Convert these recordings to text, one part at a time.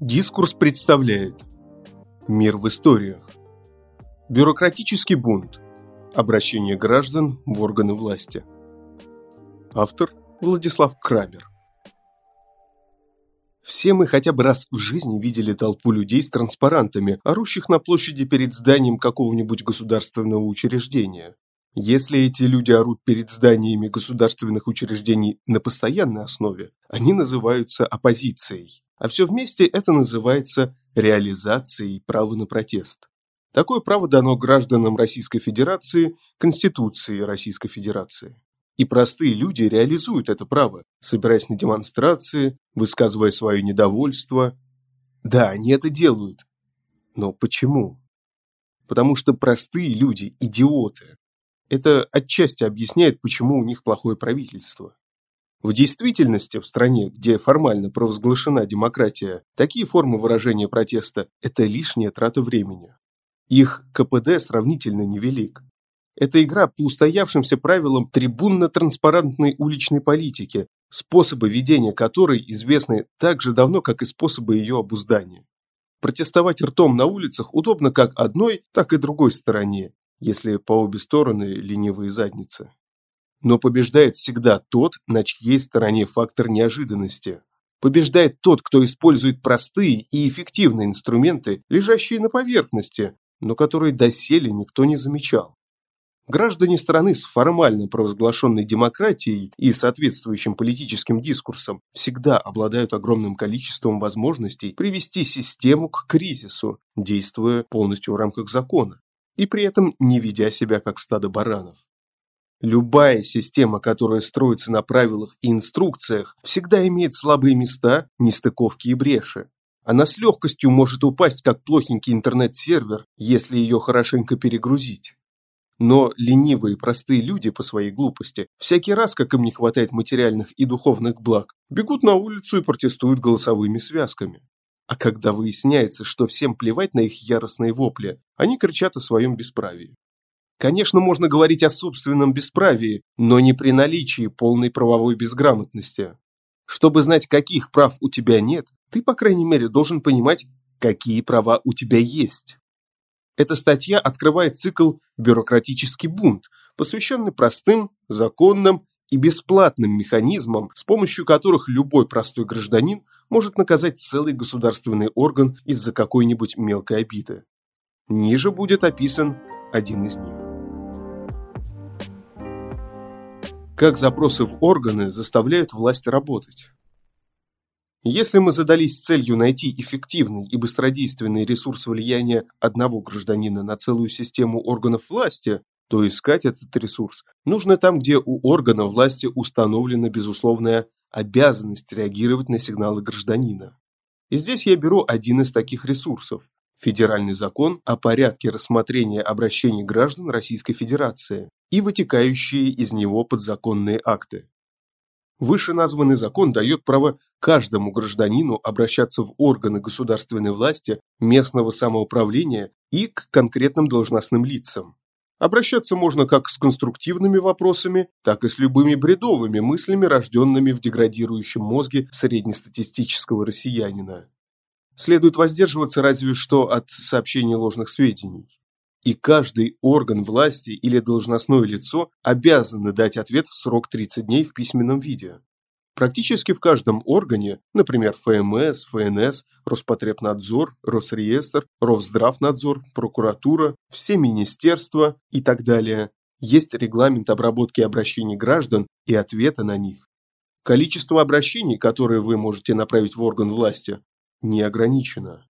Дискурс представляет. Мир в историях. Бюрократический бунт. Обращение граждан в органы власти. Автор Владислав Крамер. Все мы хотя бы раз в жизни видели толпу людей с транспарантами, орущих на площади перед зданием какого-нибудь государственного учреждения. Если эти люди орут перед зданиями государственных учреждений на постоянной основе, они называются оппозицией. А все вместе это называется реализацией права на протест. Такое право дано гражданам Российской Федерации Конституцией Российской Федерации. И простые люди реализуют это право, собираясь на демонстрации, высказывая свое недовольство. Да, они это делают. Но почему? Потому что простые люди – идиоты. Это отчасти объясняет, почему у них плохое правительство. В действительности, в стране, где формально провозглашена демократия, такие формы выражения протеста – это лишняя трата времени. Их КПД сравнительно невелик. Это игра по устоявшимся правилам трибунно-транспарантной уличной политики, способы ведения которой известны так же давно, как и способы ее обуздания. Протестовать ртом на улицах удобно как одной, так и другой стороне, если по обе стороны ленивые задницы. Но побеждает всегда тот, на чьей стороне фактор неожиданности. Побеждает тот, кто использует простые и эффективные инструменты, лежащие на поверхности, но которые доселе никто не замечал. Граждане страны с формально провозглашенной демократией и соответствующим политическим дискурсом всегда обладают огромным количеством возможностей привести систему к кризису, действуя полностью в рамках закона, и при этом не ведя себя как стадо баранов. Любая система, которая строится на правилах и инструкциях, всегда имеет слабые места, нестыковки и бреши. Она с легкостью может упасть, как плохенький интернет-сервер, если ее хорошенько перегрузить. Но ленивые простые люди по своей глупости, всякий раз, как им не хватает материальных и духовных благ, бегут на улицу и протестуют голосовыми связками. А когда выясняется, что всем плевать на их яростные вопли, они кричат о своем бесправии. Конечно, можно говорить о собственном бесправии, но не при наличии полной правовой безграмотности. Чтобы знать, каких прав у тебя нет, ты, по крайней мере, должен понимать, какие права у тебя есть. Эта статья открывает цикл «Бюрократический бунт», посвященный простым, законным и бесплатным механизмам, с помощью которых любой простой гражданин может наказать целый государственный орган из-за какой-нибудь мелкой обиды. Ниже будет описан один из них. Как запросы в органы заставляют власть работать? Если мы задались целью найти эффективный и быстродейственный ресурс влияния одного гражданина на целую систему органов власти, то искать этот ресурс нужно там, где у органа власти установлена безусловная обязанность реагировать на сигналы гражданина. И здесь я беру один из таких ресурсов Федеральный закон о порядке рассмотрения обращений граждан Российской Федерации и вытекающие из него подзаконные акты. Вышеназванный закон дает право каждому гражданину обращаться в органы государственной власти, местного самоуправления и к конкретным должностным лицам. Обращаться можно как с конструктивными вопросами, так и с любыми бредовыми мыслями, рожденными в деградирующем мозге среднестатистического россиянина. Следует воздерживаться разве что от сообщения ложных сведений. И каждый орган власти или должностное лицо обязаны дать ответ в срок 30 дней в письменном виде. Практически в каждом органе, например, ФМС, ФНС, Роспотребнадзор, Росреестр, Ровздравнадзор, прокуратура, все министерства и так далее, есть регламент обработки обращений граждан и ответа на них. Количество обращений, которые вы можете направить в орган власти, не ограничено.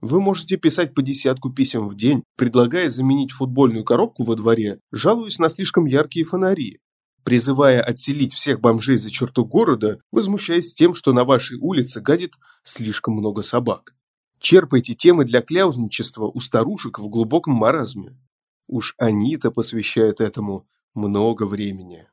Вы можете писать по десятку писем в день, предлагая заменить футбольную коробку во дворе, жалуясь на слишком яркие фонари, призывая отселить всех бомжей за черту города, возмущаясь тем, что на вашей улице гадит слишком много собак. Черпайте темы для кляузничества у старушек в глубоком маразме. Уж они-то посвящают этому много времени.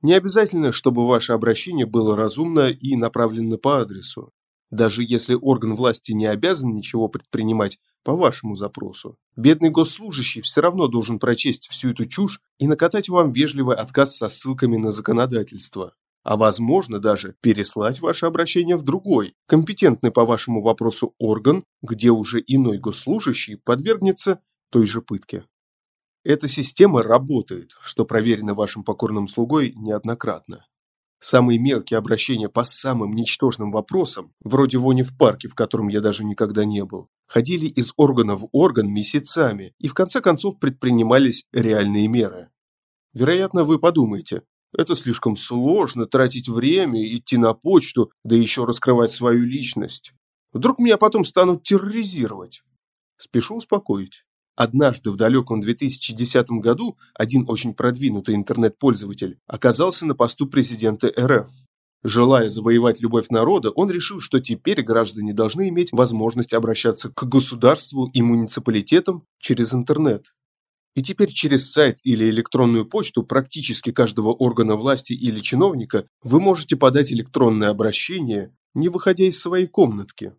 Не обязательно, чтобы ваше обращение было разумно и направлено по адресу даже если орган власти не обязан ничего предпринимать по вашему запросу. Бедный госслужащий все равно должен прочесть всю эту чушь и накатать вам вежливый отказ со ссылками на законодательство. а возможно даже переслать ваше обращение в другой, компетентный по вашему вопросу орган, где уже иной госслужащий подвергнется той же пытке. Эта система работает, что проверено вашим покорным слугой неоднократно. Самые мелкие обращения по самым ничтожным вопросам, вроде вони в парке, в котором я даже никогда не был, ходили из органа в орган месяцами, и в конце концов предпринимались реальные меры. Вероятно, вы подумаете, это слишком сложно тратить время, идти на почту, да еще раскрывать свою личность. Вдруг меня потом станут терроризировать. Спешу успокоить. Однажды в далеком 2010 году один очень продвинутый интернет-пользователь оказался на посту президента РФ. Желая завоевать любовь народа, он решил, что теперь граждане должны иметь возможность обращаться к государству и муниципалитетам через интернет. И теперь через сайт или электронную почту практически каждого органа власти или чиновника вы можете подать электронное обращение, не выходя из своей комнатки.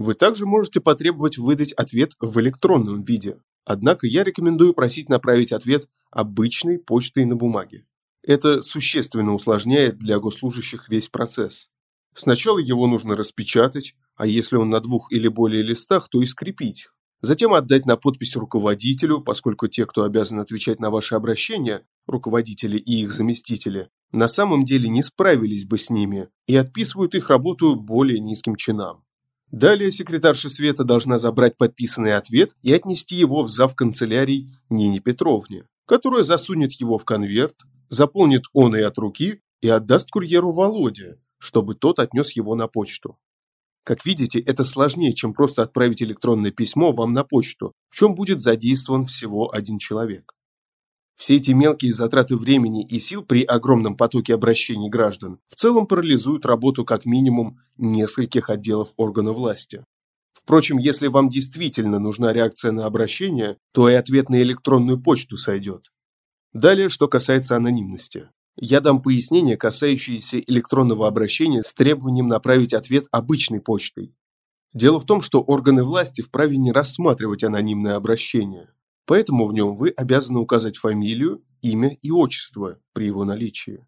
Вы также можете потребовать выдать ответ в электронном виде. Однако я рекомендую просить направить ответ обычной почтой на бумаге. Это существенно усложняет для госслужащих весь процесс. Сначала его нужно распечатать, а если он на двух или более листах, то и скрепить. Затем отдать на подпись руководителю, поскольку те, кто обязан отвечать на ваши обращения, руководители и их заместители, на самом деле не справились бы с ними и отписывают их работу более низким чинам. Далее секретарша Света должна забрать подписанный ответ и отнести его в зав канцелярий Нине Петровне, которая засунет его в конверт, заполнит он и от руки и отдаст курьеру Володе, чтобы тот отнес его на почту. Как видите, это сложнее, чем просто отправить электронное письмо вам на почту, в чем будет задействован всего один человек. Все эти мелкие затраты времени и сил при огромном потоке обращений граждан в целом парализуют работу как минимум нескольких отделов органов власти. Впрочем, если вам действительно нужна реакция на обращение, то и ответ на электронную почту сойдет. Далее, что касается анонимности. Я дам пояснение, касающееся электронного обращения с требованием направить ответ обычной почтой. Дело в том, что органы власти вправе не рассматривать анонимное обращение поэтому в нем вы обязаны указать фамилию, имя и отчество при его наличии.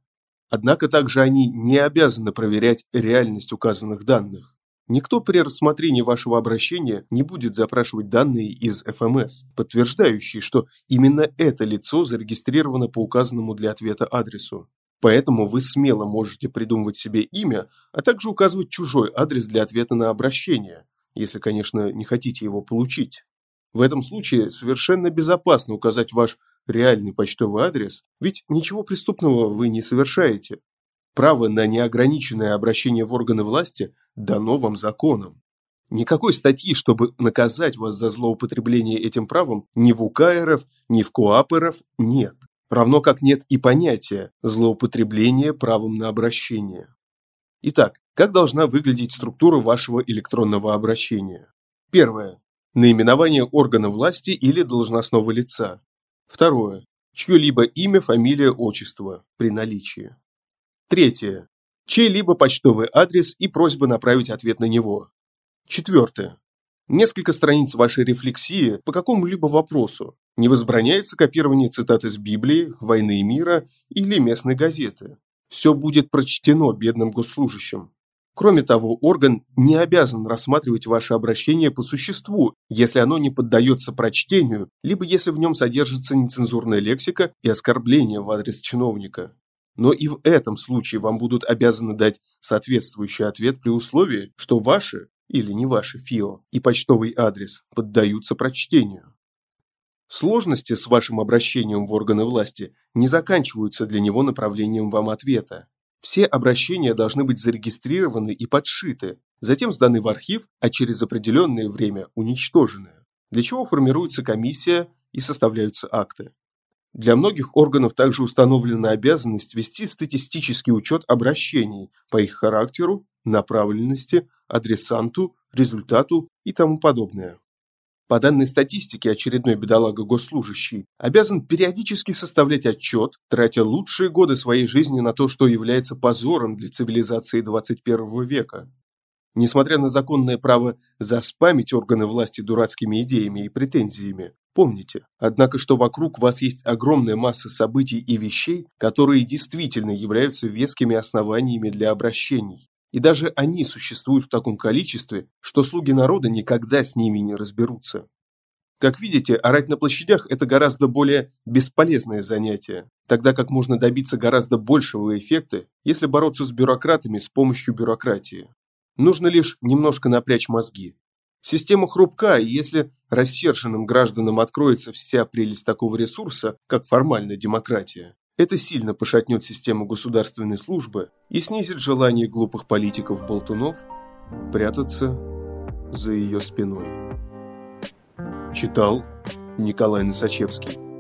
Однако также они не обязаны проверять реальность указанных данных. Никто при рассмотрении вашего обращения не будет запрашивать данные из ФМС, подтверждающие, что именно это лицо зарегистрировано по указанному для ответа адресу. Поэтому вы смело можете придумывать себе имя, а также указывать чужой адрес для ответа на обращение, если, конечно, не хотите его получить. В этом случае совершенно безопасно указать ваш реальный почтовый адрес, ведь ничего преступного вы не совершаете. Право на неограниченное обращение в органы власти дано вам законом. Никакой статьи, чтобы наказать вас за злоупотребление этим правом, ни в УК ни в КОАП нет. Равно как нет и понятия злоупотребления правом на обращение. Итак, как должна выглядеть структура вашего электронного обращения? Первое. Наименование органа власти или должностного лица. Второе. Чье-либо имя, фамилия, отчество при наличии. Третье. Чей-либо почтовый адрес и просьба направить ответ на него. Четвертое. Несколько страниц вашей рефлексии по какому-либо вопросу. Не возбраняется копирование цитат из Библии, «Войны и мира» или местной газеты. Все будет прочтено бедным госслужащим. Кроме того, орган не обязан рассматривать ваше обращение по существу, если оно не поддается прочтению, либо если в нем содержится нецензурная лексика и оскорбление в адрес чиновника. Но и в этом случае вам будут обязаны дать соответствующий ответ при условии, что ваши или не ваши ФИО и почтовый адрес поддаются прочтению. Сложности с вашим обращением в органы власти не заканчиваются для него направлением вам ответа. Все обращения должны быть зарегистрированы и подшиты, затем сданы в архив, а через определенное время уничтожены, для чего формируется комиссия и составляются акты. Для многих органов также установлена обязанность вести статистический учет обращений по их характеру, направленности, адресанту, результату и тому подобное. По данной статистике, очередной бедолага-госслужащий обязан периодически составлять отчет, тратя лучшие годы своей жизни на то, что является позором для цивилизации 21 века. Несмотря на законное право заспамить органы власти дурацкими идеями и претензиями, Помните, однако, что вокруг вас есть огромная масса событий и вещей, которые действительно являются вескими основаниями для обращений. И даже они существуют в таком количестве, что слуги народа никогда с ними не разберутся. Как видите, орать на площадях – это гораздо более бесполезное занятие, тогда как можно добиться гораздо большего эффекта, если бороться с бюрократами с помощью бюрократии. Нужно лишь немножко напрячь мозги. Система хрупка, и если рассерженным гражданам откроется вся прелесть такого ресурса, как формальная демократия, это сильно пошатнет систему государственной службы и снизит желание глупых политиков-болтунов прятаться за ее спиной. Читал Николай Носачевский.